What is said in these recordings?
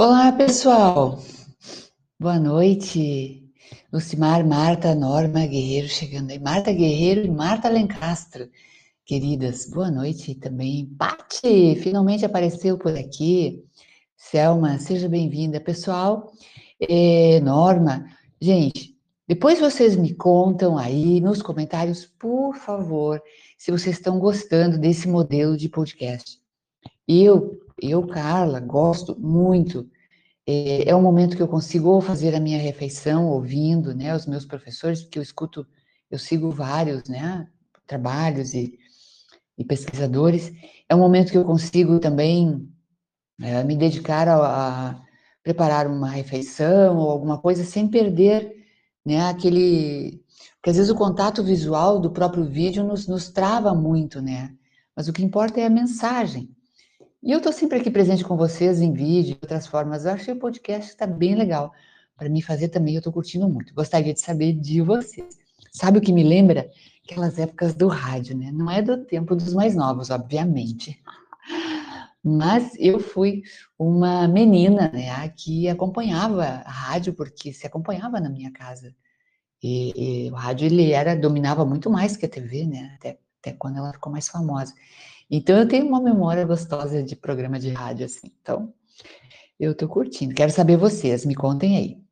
Olá, pessoal. Boa noite. Lucimar, Marta, Norma Guerreiro chegando aí. Marta Guerreiro e Marta Lencastre, queridas. Boa noite também. Pati, finalmente apareceu por aqui. Selma, seja bem-vinda. Pessoal, é, Norma, gente, depois vocês me contam aí nos comentários, por favor, se vocês estão gostando desse modelo de podcast. Eu, eu, Carla, gosto muito. É, é um momento que eu consigo fazer a minha refeição ouvindo, né, os meus professores, porque eu escuto, eu sigo vários, né, trabalhos e, e pesquisadores. É um momento que eu consigo também é, me dedicar a, a, preparar uma refeição ou alguma coisa sem perder, né, aquele... Porque às vezes o contato visual do próprio vídeo nos, nos trava muito, né? Mas o que importa é a mensagem. E eu estou sempre aqui presente com vocês em vídeo, de outras formas. Eu achei o podcast está bem legal. Para me fazer também, eu estou curtindo muito. Gostaria de saber de vocês. Sabe o que me lembra? Aquelas épocas do rádio, né? Não é do tempo dos mais novos, obviamente. Mas eu fui uma menina, né, que acompanhava a rádio, porque se acompanhava na minha casa. E, e o rádio, ele era, dominava muito mais que a TV, né? Até, até quando ela ficou mais famosa. Então, eu tenho uma memória gostosa de programa de rádio, assim. Então, eu tô curtindo. Quero saber vocês, me contem aí.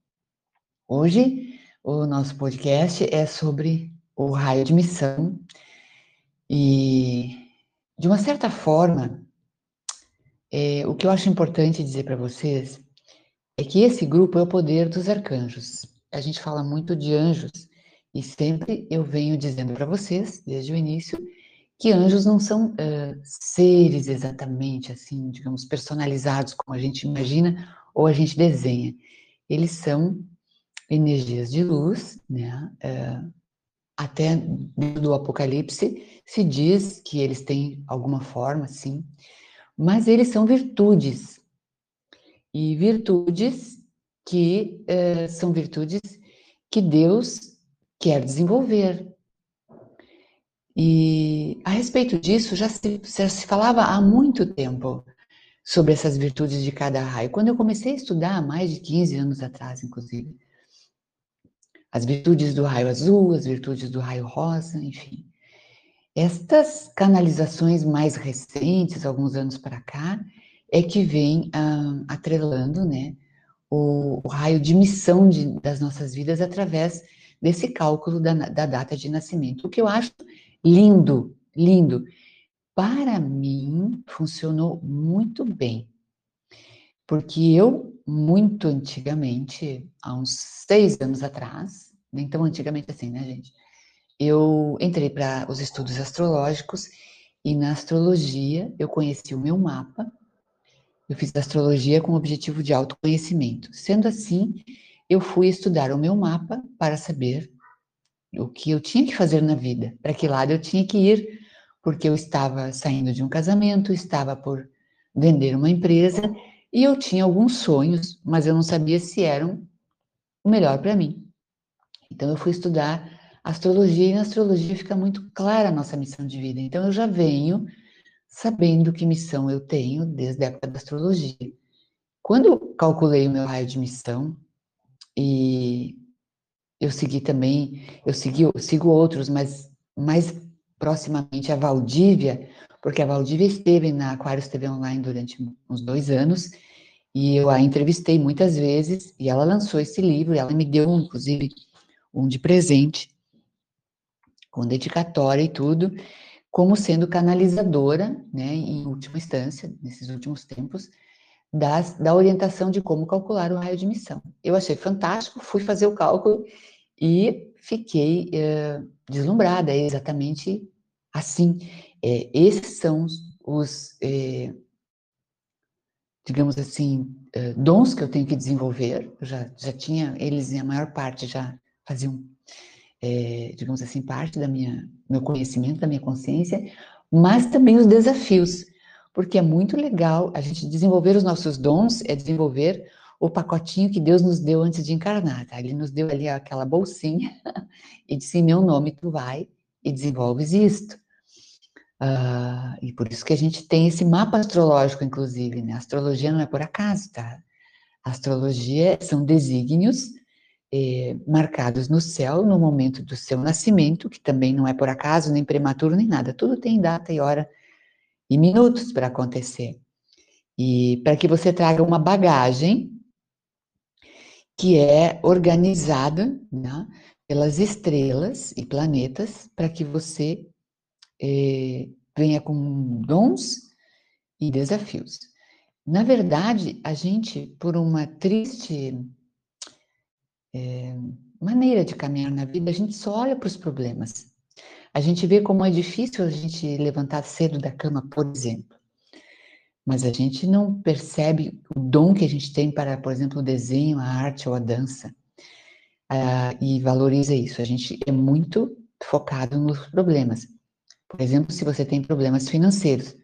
Hoje, o nosso podcast é sobre o raio de missão. E, de uma certa forma, é, o que eu acho importante dizer para vocês é que esse grupo é o poder dos arcanjos. A gente fala muito de anjos e sempre eu venho dizendo para vocês, desde o início, que anjos não são uh, seres exatamente assim, digamos, personalizados como a gente imagina ou a gente desenha. Eles são energias de luz, né? Uh, até do Apocalipse se diz que eles têm alguma forma, sim, mas eles são virtudes. E virtudes que uh, são virtudes que Deus quer desenvolver, e a respeito disso, já se, já se falava há muito tempo sobre essas virtudes de cada raio. Quando eu comecei a estudar, há mais de 15 anos atrás, inclusive, as virtudes do raio azul, as virtudes do raio rosa, enfim. Estas canalizações mais recentes, alguns anos para cá, é que vem ah, atrelando né, o, o, raio de missão de, das nossas vidas através desse cálculo da, da data de nascimento. O que eu acho Lindo, lindo. Para mim, funcionou muito bem. Porque eu, muito antigamente, há uns seis anos atrás, nem tão antigamente assim, né, gente? Eu entrei para os estudos astrológicos e na astrologia eu conheci o meu mapa. Eu fiz astrologia com o objetivo de autoconhecimento. Sendo assim, eu fui estudar o meu mapa para saber o que eu tinha que fazer na vida, para que lado eu tinha que ir, porque eu estava saindo de um casamento, estava por vender uma empresa e eu tinha alguns sonhos, mas eu não sabia se eram o melhor para mim. Então eu fui estudar astrologia e na astrologia fica muito clara a nossa missão de vida. Então eu já venho sabendo que missão eu tenho desde a época da astrologia. Quando eu calculei o meu raio de missão e eu segui também, eu segui, eu sigo outros, mas mais proximamente a Valdívia, porque a Valdívia esteve na Aquarius TV Online durante uns dois anos, e eu a entrevistei muitas vezes, e ela lançou esse livro, ela me deu, inclusive, um de presente, com dedicatória e tudo, como sendo canalizadora, né, em última instância, nesses últimos tempos, das, da orientação de como calcular o raio de missão. Eu achei fantástico, fui fazer o cálculo e fiquei é, deslumbrada, é exatamente assim. É, esses são os, é, digamos assim, dons que eu tenho que desenvolver. Eu já, já tinha, eles, a maior parte, já faziam, digamos assim, parte da minha, meu conhecimento, da minha consciência, mas também os desafios porque é muito legal a gente desenvolver os nossos dons, é desenvolver o pacotinho que Deus nos deu antes de encarnar, tá? Ele nos deu ali aquela bolsinha e disse, em meu nome tu vai e desenvolves isto. Uh, e por isso que a gente tem esse mapa astrológico, inclusive, né? A astrologia não é por acaso, tá? astrologia são desígnios eh, marcados no céu no momento do seu nascimento, que também não é por acaso, nem prematuro, nem nada. Tudo tem data e hora e minutos para acontecer. E para que você traga uma bagagem que é organizada né, pelas estrelas e planetas, para que você eh, venha com dons e desafios. Na verdade, a gente, por uma triste é, maneira de caminhar na vida, a gente só olha para os problemas. A gente vê como é difícil a gente levantar cedo da cama, por exemplo. Mas a gente não percebe o dom que a gente tem para, por exemplo, o desenho, a arte ou a dança. Uh, e valoriza isso. A gente é muito focado nos problemas. Por exemplo, se você tem problemas financeiros,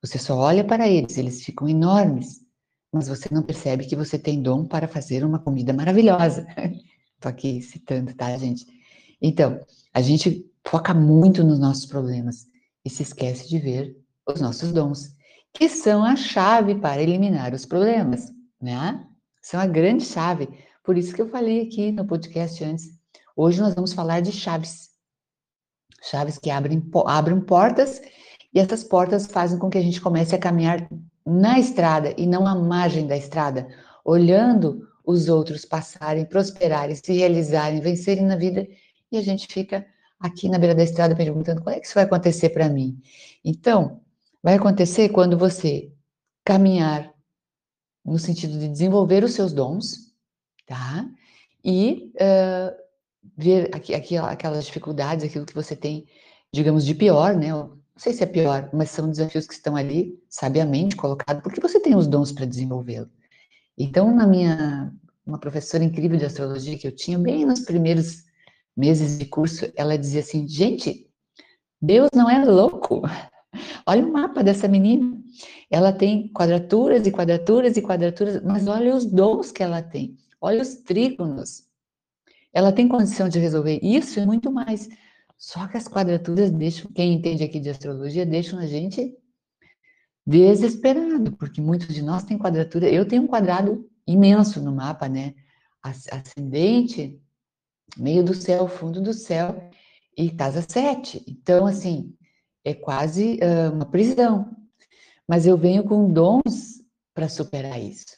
você só olha para eles, eles ficam enormes mas você não percebe que você tem dom para fazer uma comida maravilhosa. Estou aqui citando, tá, gente? Então, a gente foca muito nos nossos problemas e se esquece de ver os nossos dons, que são a chave para eliminar os problemas, né? São a grande chave. Por isso que eu falei aqui no podcast antes. Hoje nós vamos falar de chaves. Chaves que abrem, abrem portas e essas portas fazem com que a gente comece a caminhar na estrada e não à margem da estrada, olhando os outros passarem, prosperarem, se realizarem, vencerem na vida, e a gente fica aqui na beira da estrada perguntando quando é que isso vai acontecer para mim. Então, vai acontecer quando você caminhar no sentido de desenvolver os seus dons, tá? E uh, ver aqui, aqui, aquelas dificuldades, aquilo que você tem, digamos, de pior, né? não sei se é pior, mas são desafios que estão ali, sabiamente colocados, porque você tem os dons para desenvolvê-lo. Então, na minha, uma professora incrível de astrologia que eu tinha, bem nos primeiros meses de curso, ela dizia assim, gente, Deus não é louco. Olha o mapa dessa menina. Ela tem quadraturas e quadraturas e quadraturas, mas olha os dons que ela tem. Olha os trígonos. Ela tem condição de resolver isso e muito mais. Só que as quadraturas deixam, quem entende aqui de astrologia, deixam a gente desesperado, porque muitos de nós têm quadratura. Eu tenho um quadrado imenso no mapa, né? Ascendente, meio do céu, fundo do céu e casa 7. Então, assim, é quase uh, uma prisão. Mas eu venho com dons para superar isso.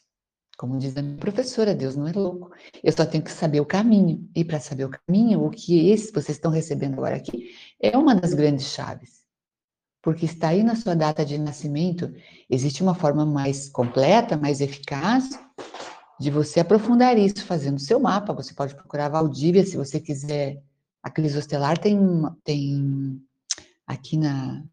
Como diz a minha professora, Deus não é louco. Eu só tenho que saber o caminho. E para saber o caminho, o que esse vocês estão recebendo agora aqui é uma das grandes chaves. Porque está aí na sua data de nascimento, existe uma forma mais completa, mais eficaz de você aprofundar isso fazendo seu mapa. Você pode procurar Valdívia se você quiser. A Cris Ostelar tem, tem aqui na,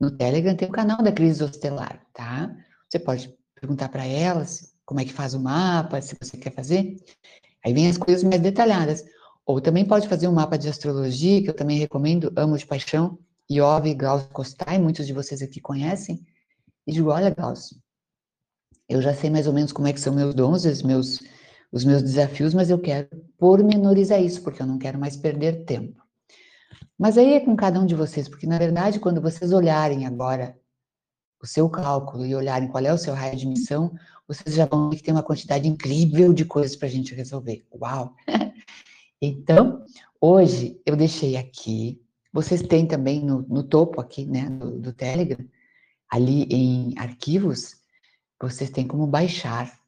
no Telegram, tem o canal da Cris Ostelar, tá? Você pode perguntar para elas como é que faz o mapa, se você quer fazer. Aí vem as coisas mais detalhadas. Ou também pode fazer um mapa de astrologia, que eu também recomendo, amo de paixão, Iove Glaucio Costai, muitos de vocês aqui conhecem. E digo, olha, Glaucio, eu já sei mais ou menos como é que são meus dons, os meus, os meus desafios, mas eu quero pormenorizar isso, porque eu não quero mais perder tempo. Mas aí é com cada um de vocês, porque na verdade, quando vocês olharem agora o seu cálculo e olharem qual é o seu raio de missão, vocês já vão ver que tem uma quantidade incrível de coisas para a gente resolver. Uau! Então, hoje eu deixei aqui, vocês têm também no, no topo aqui, né, do, do Telegram, ali em arquivos, vocês têm como baixar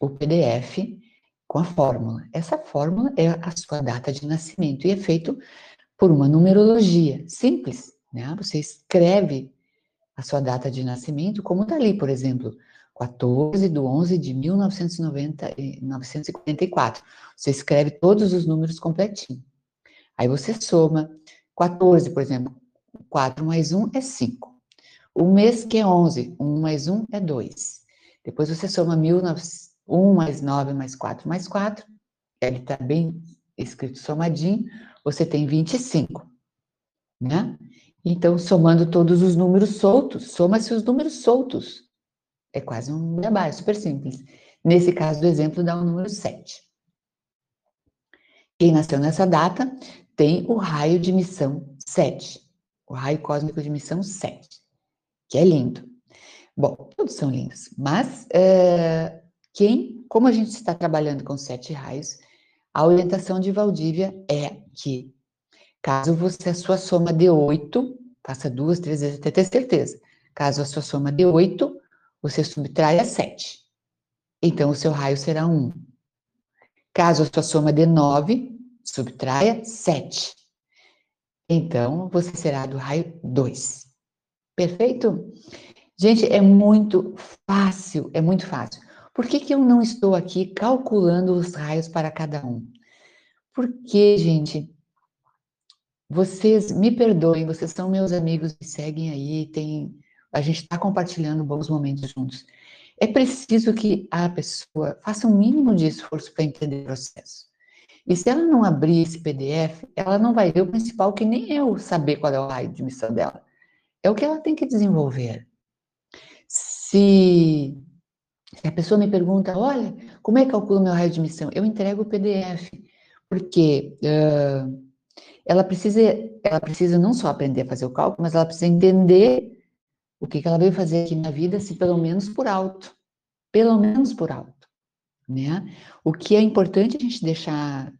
o PDF com a fórmula. Essa fórmula é a sua data de nascimento e é feito por uma numerologia simples, né? Você escreve a sua data de nascimento, como está ali, por exemplo, 14 de 11 de 1944. Você escreve todos os números completinho. Aí você soma 14, por exemplo, 4 mais 1 é 5. O mês que é 11, 1 mais 1 é 2. Depois você soma 1 mais 9 mais 4 mais 4. Ele está bem escrito somadinho. Você tem 25, né? Então, somando todos os números soltos, soma-se os números soltos. É quase um beabá, é super simples. Nesse caso do exemplo, dá o número 7. Quem nasceu nessa data tem o raio de missão 7. O raio cósmico de missão 7, que é lindo. Bom, todos são lindos, mas é, Quem, como a gente está trabalhando com sete raios, a orientação de Valdívia é que, caso você, a sua soma de oito, faça duas, três vezes até ter certeza. Caso a sua soma de oito, você subtrai a sete. Então, o seu raio será um. Caso a sua soma de nove, subtraia sete. Então, você será do raio 2. Perfeito? Gente, é muito fácil, é muito fácil. Por que, que eu não estou aqui calculando os raios para cada um? Porque, gente, vocês me perdoem, vocês são meus amigos, me seguem aí, tem, a gente está compartilhando bons momentos juntos. É preciso que a pessoa faça um mínimo de esforço para entender o processo. E se ela não abrir esse PDF, ela não vai ver o principal, que nem eu saber qual é o raio de missão dela. É o que ela tem que desenvolver. Se se a pessoa me pergunta, olha, como é que calculo meu raio de missão? Eu entrego o PDF, porque uh, ela, precisa, ela precisa não só aprender a fazer o cálculo, mas ela precisa entender o que, que ela veio fazer aqui na vida, se pelo menos por alto. Pelo menos por alto. Né? O que é importante a gente deixar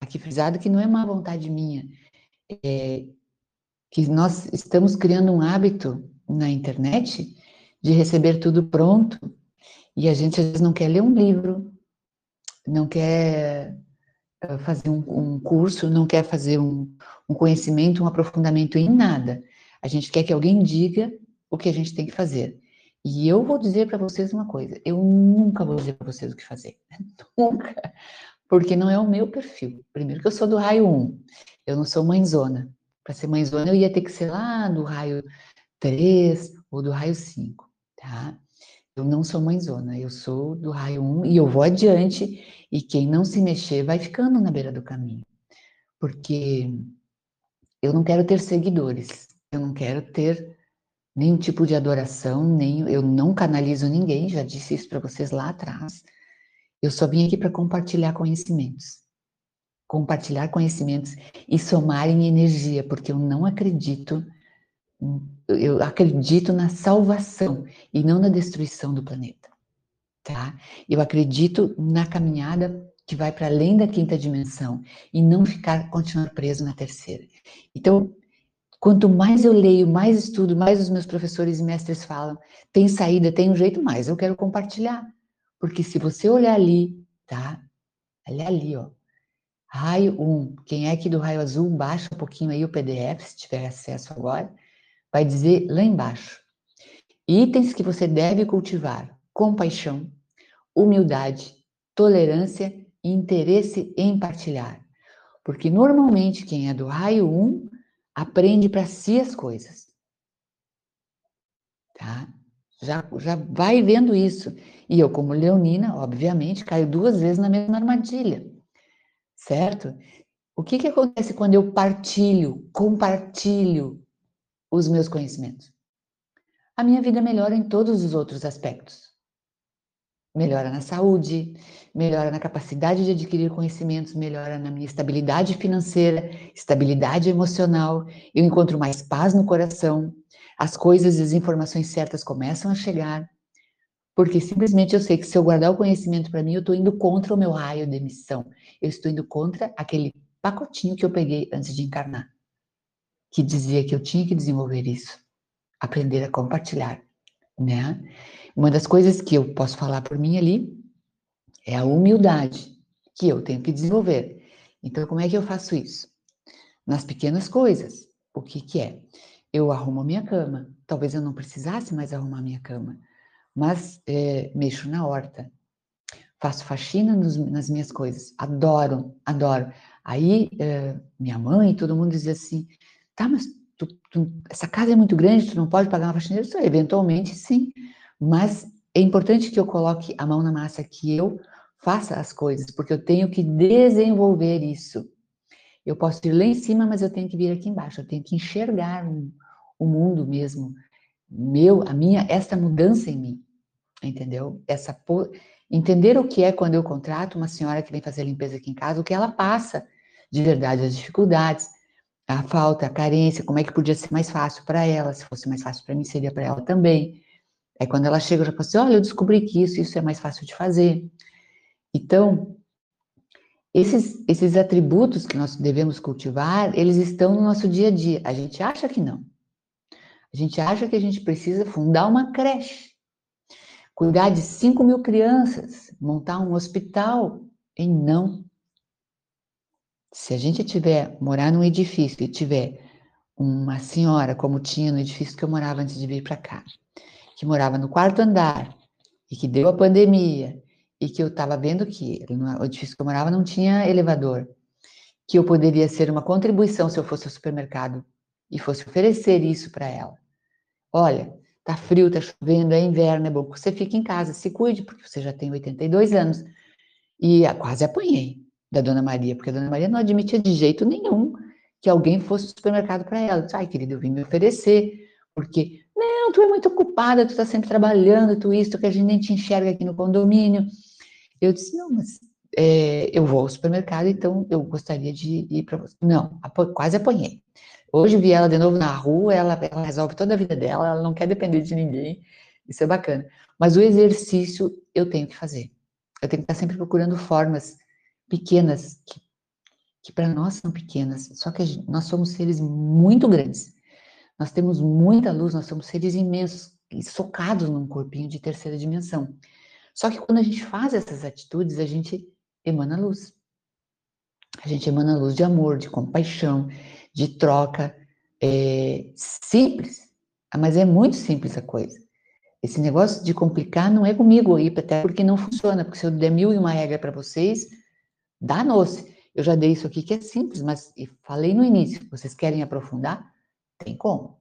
aqui frisado que não é má vontade minha, é que nós estamos criando um hábito na internet de receber tudo pronto e a gente às vezes não quer ler um livro, não quer eh, fazer um, um curso, não quer fazer um, um conhecimento, um aprofundamento em nada. A gente quer que alguém diga o que a gente tem que fazer. E eu vou dizer para vocês uma coisa: eu nunca vou dizer para vocês o que fazer. nunca. Porque não é o meu perfil. Primeiro, que eu sou do raio 1, eu não sou mãezona. Para ser mãezona, eu ia ter que ser lá do raio 3 ou do raio 5, tá? Eu não sou mãezona, eu sou do raio 1 e eu vou adiante, e quem não se mexer vai ficando na beira do caminho. Porque eu não quero ter seguidores, eu não quero ter nenhum tipo de adoração, nem eu não canalizo ninguém, já disse isso para vocês lá atrás. Eu só vim aqui para compartilhar conhecimentos. Compartilhar conhecimentos e somar em energia, porque eu não acredito eu acredito na salvação e não na destruição do planeta, tá? Eu acredito na caminhada que vai para além da quinta dimensão e não ficar continuar preso na terceira. Então, quanto mais eu leio, mais estudo, mais os meus professores e mestres falam, tem saída, tem um jeito mais, eu quero compartilhar. Porque se você olhar ali, tá? Olha ali, ó. Raio 1. Quem é aqui do raio azul, baixa um pouquinho aí o PDF, se tiver acesso agora vai dizer lá embaixo: itens que você deve cultivar: compaixão, humildade, tolerância e interesse em partilhar. Porque normalmente quem é do raio 1 aprende para si as coisas. Tá? Já, já vai vendo isso. E eu, como leonina, obviamente, caio duas vezes na mesma armadilha. Certo? O que, que acontece quando eu partilho, compartilho os meus conhecimentos. A minha vida melhora em todos os outros aspectos. Melhora na saúde, melhora na capacidade de adquirir conhecimentos, melhora na minha estabilidade financeira, estabilidade emocional, eu encontro mais paz no coração, as coisas e as informações certas começam a chegar, porque simplesmente eu sei que se eu guardar o conhecimento para mim, eu estou indo contra o meu raio de emissão, eu estou indo contra aquele pacotinho que eu peguei antes de encarnar que dizia que eu tinha que desenvolver isso, aprender a compartilhar, né? Uma das coisas que eu posso falar por mim ali é a humildade que eu tenho que desenvolver. Então, como é que eu faço isso? Nas pequenas coisas. O que que é? Eu arrumo a minha cama. Talvez eu não precisasse mais arrumar a minha cama, mas é, mexo na horta, faço faxina nos, nas minhas coisas. Adoro, adoro. Aí é, minha mãe, todo mundo dizia assim: Tá, mas tu, tu, essa casa é muito grande, tu não pode pagar uma faxineira? Isso, eventualmente, sim. Mas é importante que eu coloque a mão na massa, que eu faça as coisas, porque eu tenho que desenvolver isso. Eu posso ir lá em cima, mas eu tenho que vir aqui embaixo. Eu tenho que enxergar o, o mundo mesmo, meu, a minha, esta mudança em mim, entendeu? Essa entender o que é quando eu contrato uma senhora que vem fazer limpeza aqui em casa, o que ela passa de verdade, as dificuldades, a falta, a carência, como é que podia ser mais fácil para ela, se fosse mais fácil para mim, seria para ela também. Aí quando ela chega, eu já falo assim, olha, eu descobri que isso, isso é mais fácil de fazer. Então, esses, esses atributos que nós devemos cultivar, eles estão no nosso dia a dia. A gente acha que não. A gente acha que a gente precisa fundar uma creche, cuidar de 5 mil crianças, montar um hospital. E não. Se a gente tiver, morar num edifício e tiver uma senhora, como tinha no edifício que eu morava antes de vir para cá, que morava no quarto andar e que deu a pandemia e que eu estava vendo que no edifício que eu morava não tinha elevador, que eu poderia ser uma contribuição se eu fosse ao supermercado e fosse oferecer isso para ela. Olha, tá frio, tá chovendo, é inverno, é bom que você fique em casa, se cuide, porque você já tem 82 anos. E quase apanhei da Dona Maria, porque a Dona Maria não admitia de jeito nenhum que alguém fosse ao supermercado para ela. Ai, querida, eu vim me oferecer, porque, não, tu é muito ocupada, tu está sempre trabalhando, tu isso, que a gente nem te enxerga aqui no condomínio. Eu disse, não, mas é, eu vou ao supermercado, então eu gostaria de ir para você. Não, quase apanhei. Hoje vi ela de novo na rua, ela, ela resolve toda a vida dela, ela não quer depender de ninguém, isso é bacana. Mas o exercício eu tenho que fazer. Eu tenho que estar sempre procurando formas pequenas que que para nós são pequenas, só que gente, nós somos seres muito grandes. Nós temos muita luz, nós somos seres imensos socados num corpinho de terceira dimensão. Só que quando a gente faz essas atitudes, a gente emana luz. A gente emana luz de amor, de compaixão, de troca. É simples, mas é muito simples a coisa. Esse negócio de complicar não é comigo, até porque não funciona, porque se eu der mil e uma regra para vocês, dá-nos. Eu já dei isso aqui que é simples, mas falei no início, vocês querem aprofundar? Tem como.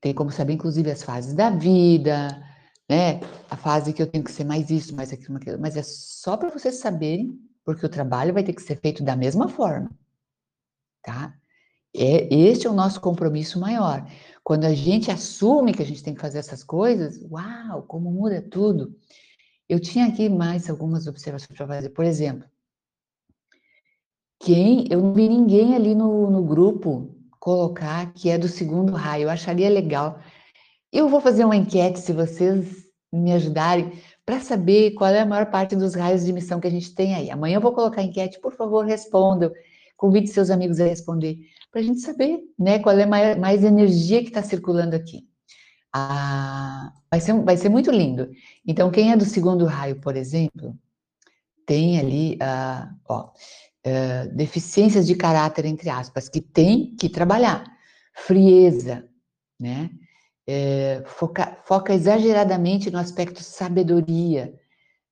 Tem como saber, inclusive, as fases da vida, né? A fase que eu tenho que ser mais isso, mais aquilo, aquilo. Mas é só para vocês saberem, porque o trabalho vai ter que ser feito da mesma forma, tá? É, este é o nosso compromisso maior. Quando a gente assume que a gente tem que fazer essas coisas, uau, como muda tudo. Eu tinha aqui mais algumas observações para fazer. Por exemplo, quem, eu não vi ninguém ali no, no grupo colocar que é do segundo raio, eu acharia legal. Eu vou fazer uma enquete, se vocês me ajudarem, para saber qual é a maior parte dos raios de missão que a gente tem aí. Amanhã eu vou colocar a enquete, por favor, respondam. Convide seus amigos a responder, para a gente saber né, qual é mais, mais energia que está circulando aqui. Ah, vai, ser, vai ser muito lindo. Então, quem é do segundo raio, por exemplo, tem ali, ah, ó, uh, deficiências de caráter, entre aspas, que tem que trabalhar. Frieza, né? É, foca, foca exageradamente no aspecto sabedoria.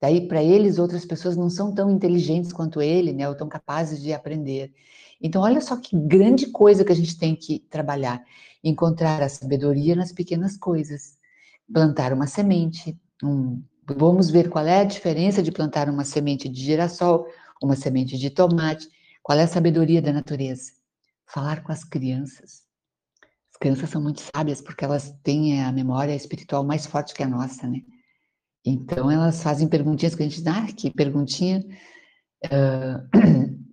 Daí, para eles, outras pessoas não são tão inteligentes quanto ele, né? Ou tão capazes de aprender. Então, olha só que grande coisa que a gente tem que trabalhar. Encontrar a sabedoria nas pequenas coisas. Plantar uma semente. Um, vamos ver qual é a diferença de plantar uma semente de girassol uma semente de tomate. Qual é a sabedoria da natureza? Falar com as crianças. As crianças são muito sábias porque elas têm a memória espiritual mais forte que a nossa, né? Então elas fazem perguntinhas que a gente diz, ah, que perguntinha uh,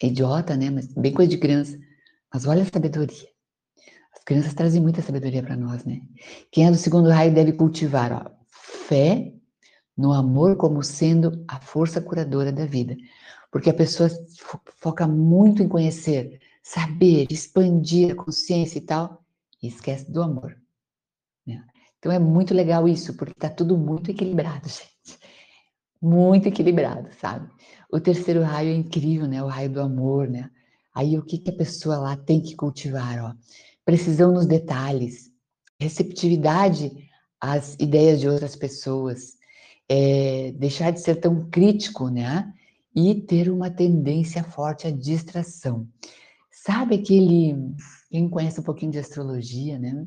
idiota, né? Mas bem coisa de criança. Mas olha a sabedoria. As crianças trazem muita sabedoria para nós, né? Quem é do segundo raio deve cultivar, ó, fé, no amor como sendo a força curadora da vida. Porque a pessoa foca muito em conhecer, saber, expandir a consciência e tal, e esquece do amor. Né? Então é muito legal isso, porque está tudo muito equilibrado, gente. Muito equilibrado, sabe? O terceiro raio é incrível, né? O raio do amor, né? Aí o que, que a pessoa lá tem que cultivar, ó? Precisão nos detalhes, receptividade às ideias de outras pessoas, é, deixar de ser tão crítico, né? E ter uma tendência forte à distração. Sabe aquele, quem conhece um pouquinho de astrologia, né?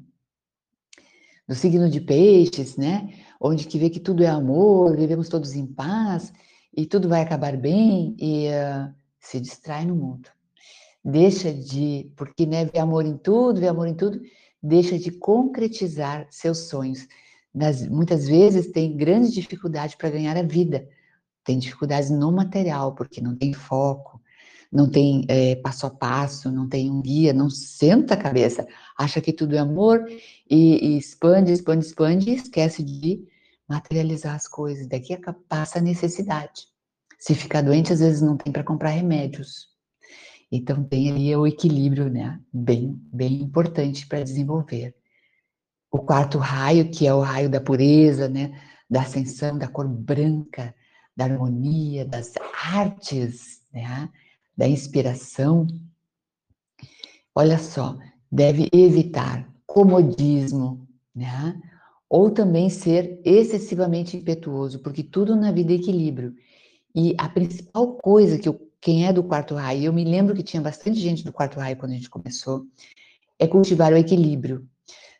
Do signo de peixes, né? Onde que vê que tudo é amor, vivemos todos em paz e tudo vai acabar bem e uh, se distrai no mundo. Deixa de, porque né, vê amor em tudo, vê amor em tudo, deixa de concretizar seus sonhos das, muitas vezes tem grande dificuldade para ganhar a vida, tem dificuldades no material, porque não tem foco, não tem é, passo a passo, não tem um guia, não senta a cabeça, acha que tudo é amor e, e expande, expande, expande e esquece de materializar as coisas. Daqui passa a necessidade. Se ficar doente, às vezes não tem para comprar remédios. Então tem ali o equilíbrio, né? Bem, bem importante para desenvolver. O quarto raio, que é o raio da pureza, né? Da ascensão, da cor branca, da harmonia, das artes, né? Da inspiração. Olha só, deve evitar comodismo, né? Ou também ser excessivamente impetuoso, porque tudo na vida é equilíbrio. E a principal coisa que eu, quem é do quarto raio, eu me lembro que tinha bastante gente do quarto raio quando a gente começou, é cultivar o equilíbrio.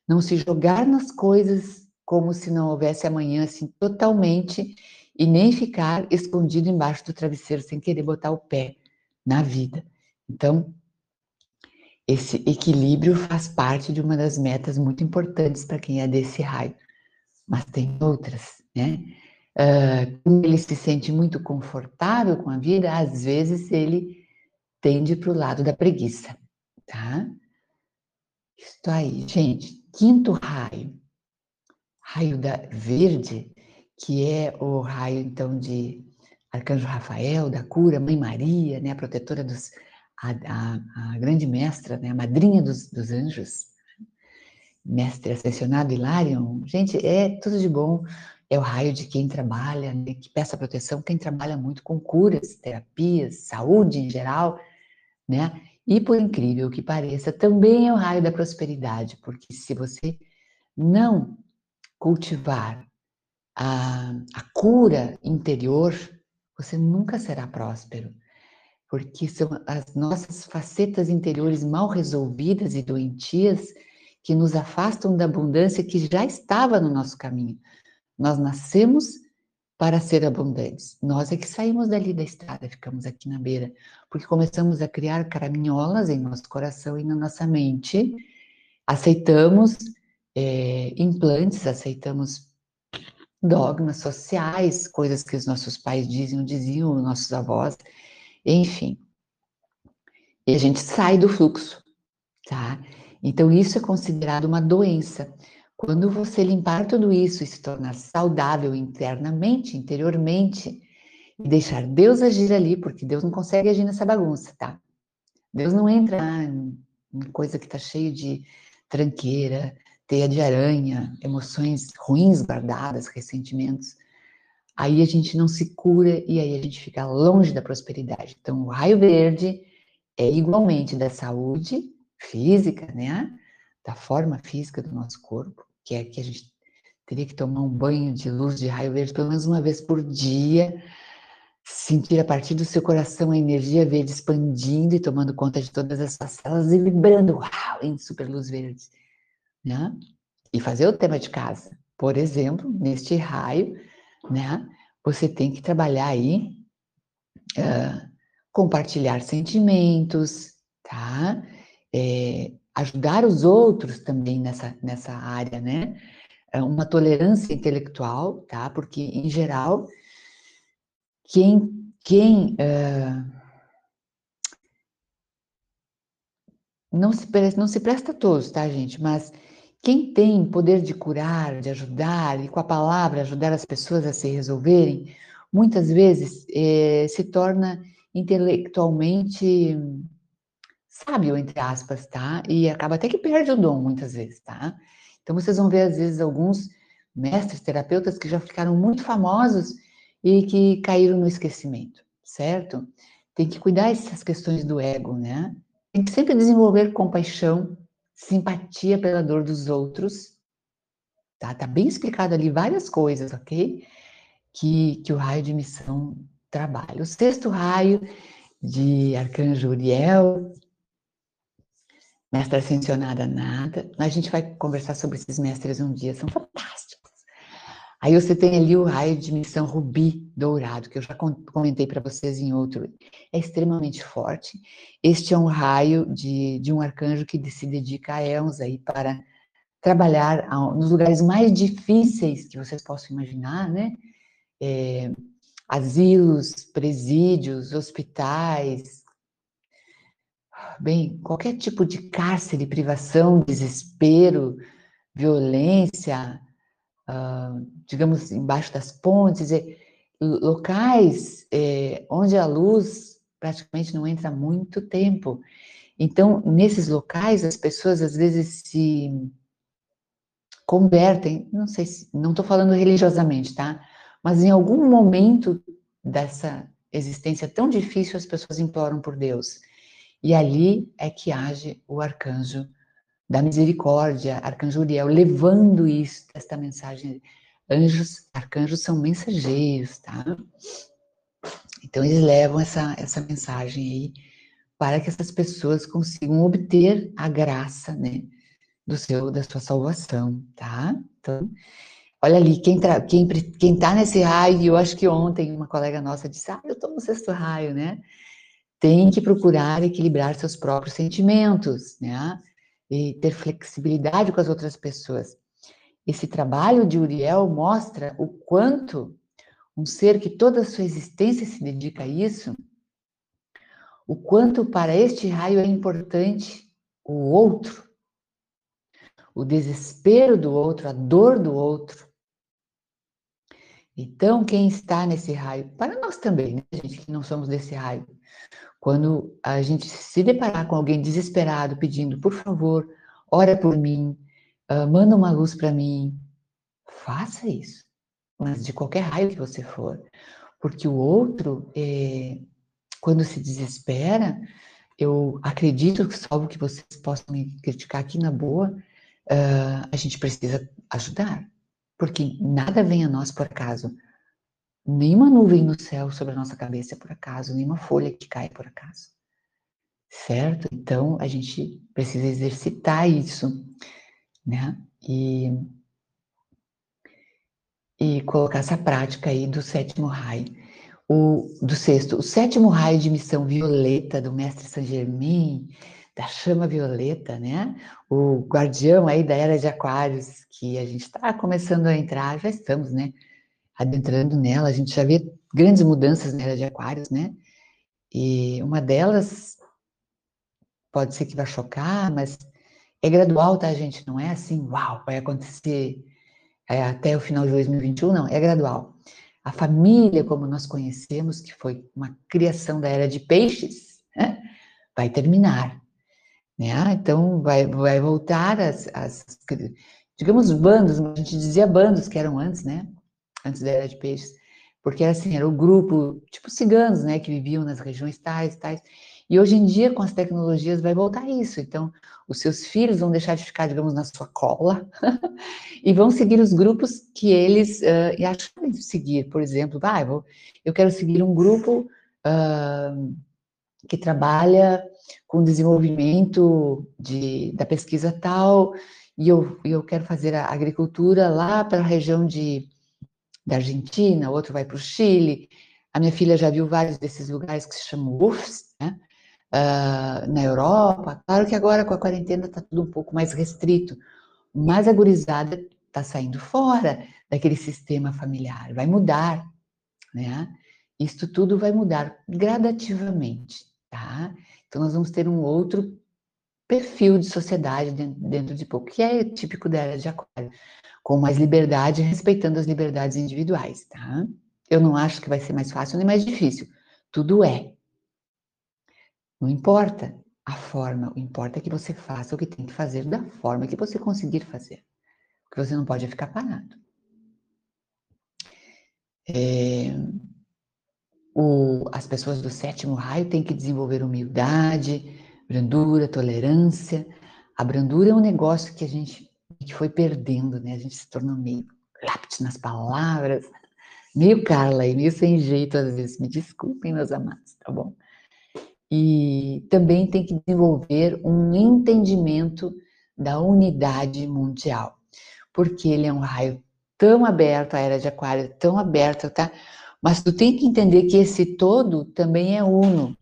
Não se jogar nas coisas como se não houvesse amanhã, assim, totalmente, e nem ficar escondido embaixo do travesseiro sem querer botar o pé na vida. Então, esse equilíbrio faz parte de uma das metas muito importantes para quem é desse raio. Mas tem outras, né? Uh, ele se sente muito confortável com a vida, às vezes ele tende para o lado da preguiça, tá? Isso aí, gente. Quinto raio, raio da verde, que é o raio então de Arcanjo Rafael, da cura, Mãe Maria, né, a protetora dos, a, a, a grande mestra, né, a madrinha dos, dos anjos, mestre ascensionado Hilarion. Gente, é tudo de bom é o raio de quem trabalha, né, que peça proteção, quem trabalha muito com curas, terapias, saúde em geral, né? E por incrível que pareça, também é o raio da prosperidade, porque se você não cultivar a, a cura interior, você nunca será próspero, porque são as nossas facetas interiores mal resolvidas e doentias que nos afastam da abundância que já estava no nosso caminho. Nós nascemos para ser abundantes. Nós é que saímos dali da estrada, ficamos aqui na beira, porque começamos a criar caraminholas em nosso coração e na nossa mente. Aceitamos é, implantes, aceitamos dogmas sociais, coisas que os nossos pais diziam, diziam, nossos avós, enfim. E a gente sai do fluxo, tá? Então, isso é considerado uma doença. Quando você limpar tudo isso e se tornar saudável internamente, interiormente, e deixar Deus agir ali, porque Deus não consegue agir nessa bagunça, tá? Deus não entra em coisa que está cheio de tranqueira, teia de aranha, emoções ruins guardadas, ressentimentos. Aí a gente não se cura e aí a gente fica longe da prosperidade. Então, o raio verde é igualmente da saúde física, né? Da forma física do nosso corpo, que é que a gente teria que tomar um banho de luz de raio verde pelo menos uma vez por dia, sentir a partir do seu coração a energia verde expandindo e tomando conta de todas as suas células e vibrando uau, em super luz verde. Né? E fazer o tema de casa. Por exemplo, neste raio, né, você tem que trabalhar aí, uh, compartilhar sentimentos, tá? É, ajudar os outros também nessa, nessa área, né? É uma tolerância intelectual, tá? Porque, em geral, quem, quem uh, não, se, não se presta a todos, tá, gente? Mas quem tem poder de curar, de ajudar, e com a palavra ajudar as pessoas a se resolverem, muitas vezes eh, se torna intelectualmente sábio, entre aspas, tá? E acaba até que perde o dom, muitas vezes, tá? Então, vocês vão ver, às vezes, alguns mestres, terapeutas que já ficaram muito famosos e que caíram no esquecimento, certo? Tem que cuidar dessas questões do ego, né? Tem que sempre desenvolver compaixão, simpatia pela dor dos outros, tá? Tá bem explicado ali várias coisas, ok? Que, que o raio de missão trabalha. O sexto raio de Arcanjo Uriel mestra ascensionada nada. A gente vai conversar sobre esses mestres um dia, são fantásticos. Aí você tem ali o raio de missão rubi dourado, que eu já comentei para vocês em outro. É extremamente forte. Este é um raio de, de um arcanjo que se dedica a éons aí para trabalhar nos lugares mais difíceis que vocês possam imaginar, né? É, asilos, presídios, hospitais, bem, qualquer tipo de cárcere, privação, desespero, violência, uh, digamos, embaixo das pontes, locais é, onde a luz praticamente não entra há muito tempo. Então, nesses locais, as pessoas às vezes se convertem, não sei se, não estou falando religiosamente, tá? Mas em algum momento dessa existência tão difícil, as pessoas imploram por Deus. E ali é que age o arcanjo da misericórdia, arcanjo Uriel, levando isso, esta mensagem. Anjos, arcanjos são mensageiros, tá? Então eles levam essa, essa mensagem aí para que essas pessoas consigam obter a graça, né, do seu, da sua salvação, tá? Então, olha ali, quem, tra, quem, quem tá nesse raio, eu acho que ontem uma colega nossa disse, ah, eu tô no sexto raio, né? Tem que procurar equilibrar seus próprios sentimentos, né? E ter flexibilidade com as outras pessoas. Esse trabalho de Uriel mostra o quanto um ser que toda a sua existência se dedica a isso, o quanto para este raio é importante o outro, o desespero do outro, a dor do outro. Então, quem está nesse raio, para nós também, né, gente, que não somos desse raio, quando a gente se deparar com alguém desesperado pedindo, por favor, ora por mim, uh, manda uma luz para mim, faça isso, mas de qualquer raio que você for, porque o outro, é, quando se desespera, eu acredito que, salvo que vocês possam me criticar aqui na boa, uh, a gente precisa ajudar, porque nada vem a nós por acaso. Nenhuma nuvem no céu sobre a nossa cabeça por acaso, nenhuma folha que cai por acaso. Certo? Então, a gente precisa exercitar isso, né? E, e colocar essa prática aí do sétimo raio. O, do sexto, o sétimo raio de missão violeta do mestre Saint Germain, da chama violeta, né? O guardião aí da era de aquários, que a gente está começando a entrar, já estamos, né? Adentrando nela, a gente já vê grandes mudanças na era de aquários, né? E uma delas pode ser que vá chocar, mas é gradual, tá, gente? Não é assim, uau, vai acontecer é, até o final de 2021, não, é gradual. A família, como nós conhecemos, que foi uma criação da era de peixes, né? vai terminar. Né? Ah, então, vai, vai voltar as, as, digamos, bandos, a gente dizia bandos que eram antes, né? Antes da Era de Peixes, porque assim, era o grupo, tipo ciganos, né? Que viviam nas regiões tais, tais. E hoje em dia, com as tecnologias, vai voltar isso. Então, os seus filhos vão deixar de ficar, digamos, na sua cola e vão seguir os grupos que eles uh, acham seguir. Por exemplo, ah, eu, vou, eu quero seguir um grupo uh, que trabalha com desenvolvimento de, da pesquisa tal, e eu, eu quero fazer a agricultura lá para a região de, da Argentina, outro vai para o Chile. A minha filha já viu vários desses lugares que se chamam UFs, né? Uh, na Europa. Claro que agora com a quarentena está tudo um pouco mais restrito, mas a gurizada está saindo fora daquele sistema familiar, vai mudar, né? Isto tudo vai mudar gradativamente, tá? Então, nós vamos ter um outro perfil de sociedade dentro de pouco, que é típico da era de aquário, com mais liberdade, respeitando as liberdades individuais, tá? Eu não acho que vai ser mais fácil nem mais difícil. Tudo é. Não importa a forma, o importa é que você faça o que tem que fazer da forma que você conseguir fazer. O que você não pode é ficar parado. É, o, as pessoas do sétimo raio têm que desenvolver humildade, brandura, tolerância. A brandura é um negócio que a gente que foi perdendo, né? A gente se tornou meio lápis nas palavras, meio Carla e meio sem jeito às vezes. Me desculpem, meus amados, tá bom? E também tem que desenvolver um entendimento da unidade mundial, porque ele é um raio tão aberto, a era de aquário tão aberta, tá? Mas tu tem que entender que esse todo também é uno.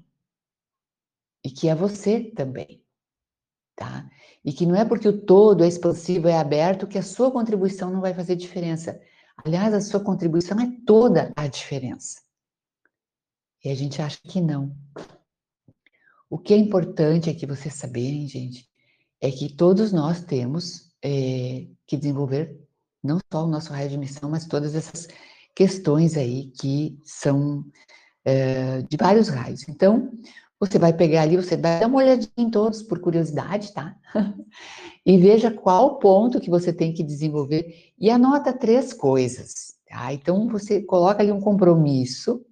E que é você também. Tá? E que não é porque o todo é expansivo, é aberto, que a sua contribuição não vai fazer diferença. Aliás, a sua contribuição é toda a diferença. E a gente acha que não. O que é importante é que vocês saberem, gente, é que todos nós temos é, que desenvolver não só o nosso raio de missão, mas todas essas questões aí que são é, de vários raios. Então, você vai pegar ali, você vai dar uma olhadinha em todos por curiosidade, tá? e veja qual ponto que você tem que desenvolver e anota três coisas, tá? Então, você coloca ali um compromisso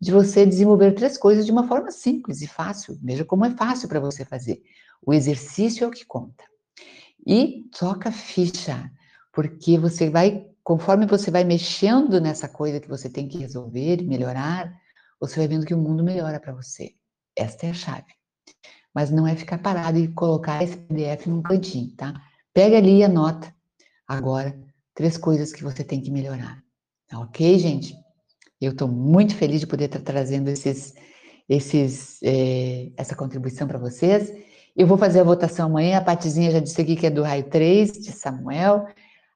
de você desenvolver três coisas de uma forma simples e fácil. Veja como é fácil para você fazer. O exercício é o que conta. E toca ficha, porque você vai, conforme você vai mexendo nessa coisa que você tem que resolver melhorar, você vai vendo que o mundo melhora para você. Esta é a chave. Mas não é ficar parado e colocar esse PDF num cantinho, tá? Pega ali e anota agora três coisas que você tem que melhorar. Tá ok, gente? Eu estou muito feliz de poder estar trazendo esses, esses, é, essa contribuição para vocês. Eu vou fazer a votação amanhã. A Patizinha já disse aqui que é do raio 3, de Samuel.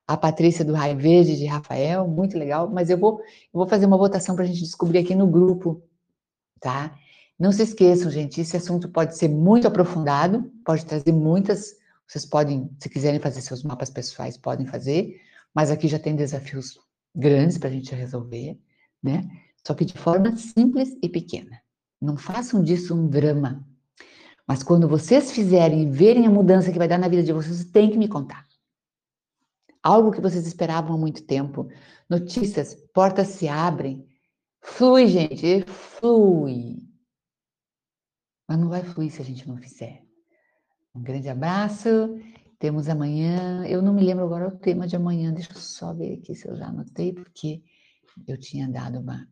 A Patrícia do raio verde, de Rafael. Muito legal. Mas eu vou, eu vou fazer uma votação para a gente descobrir aqui no grupo, tá? Não se esqueçam, gente, esse assunto pode ser muito aprofundado, pode trazer muitas. Vocês podem, se quiserem fazer seus mapas pessoais, podem fazer, mas aqui já tem desafios grandes para a gente resolver, né? Só que de forma simples e pequena. Não façam disso um drama. Mas quando vocês fizerem e verem a mudança que vai dar na vida de vocês, têm que me contar. Algo que vocês esperavam há muito tempo. Notícias, portas se abrem. Flui, gente, flui. Mas não vai fluir se a gente não fizer. Um grande abraço. Temos amanhã. Eu não me lembro agora o tema de amanhã. Deixa eu só ver aqui se eu já anotei, porque eu tinha dado uma.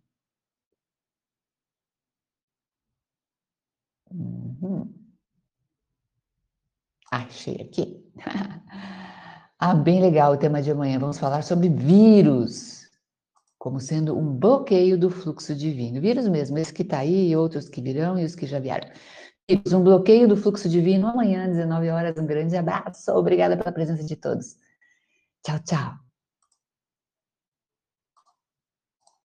Uhum. Achei aqui. ah, bem legal o tema de amanhã. Vamos falar sobre vírus, como sendo um bloqueio do fluxo divino. Vírus mesmo, esse que está aí, outros que virão e os que já vieram. Um bloqueio do fluxo divino amanhã, 19 horas. Um grande abraço. Obrigada pela presença de todos. Tchau, tchau.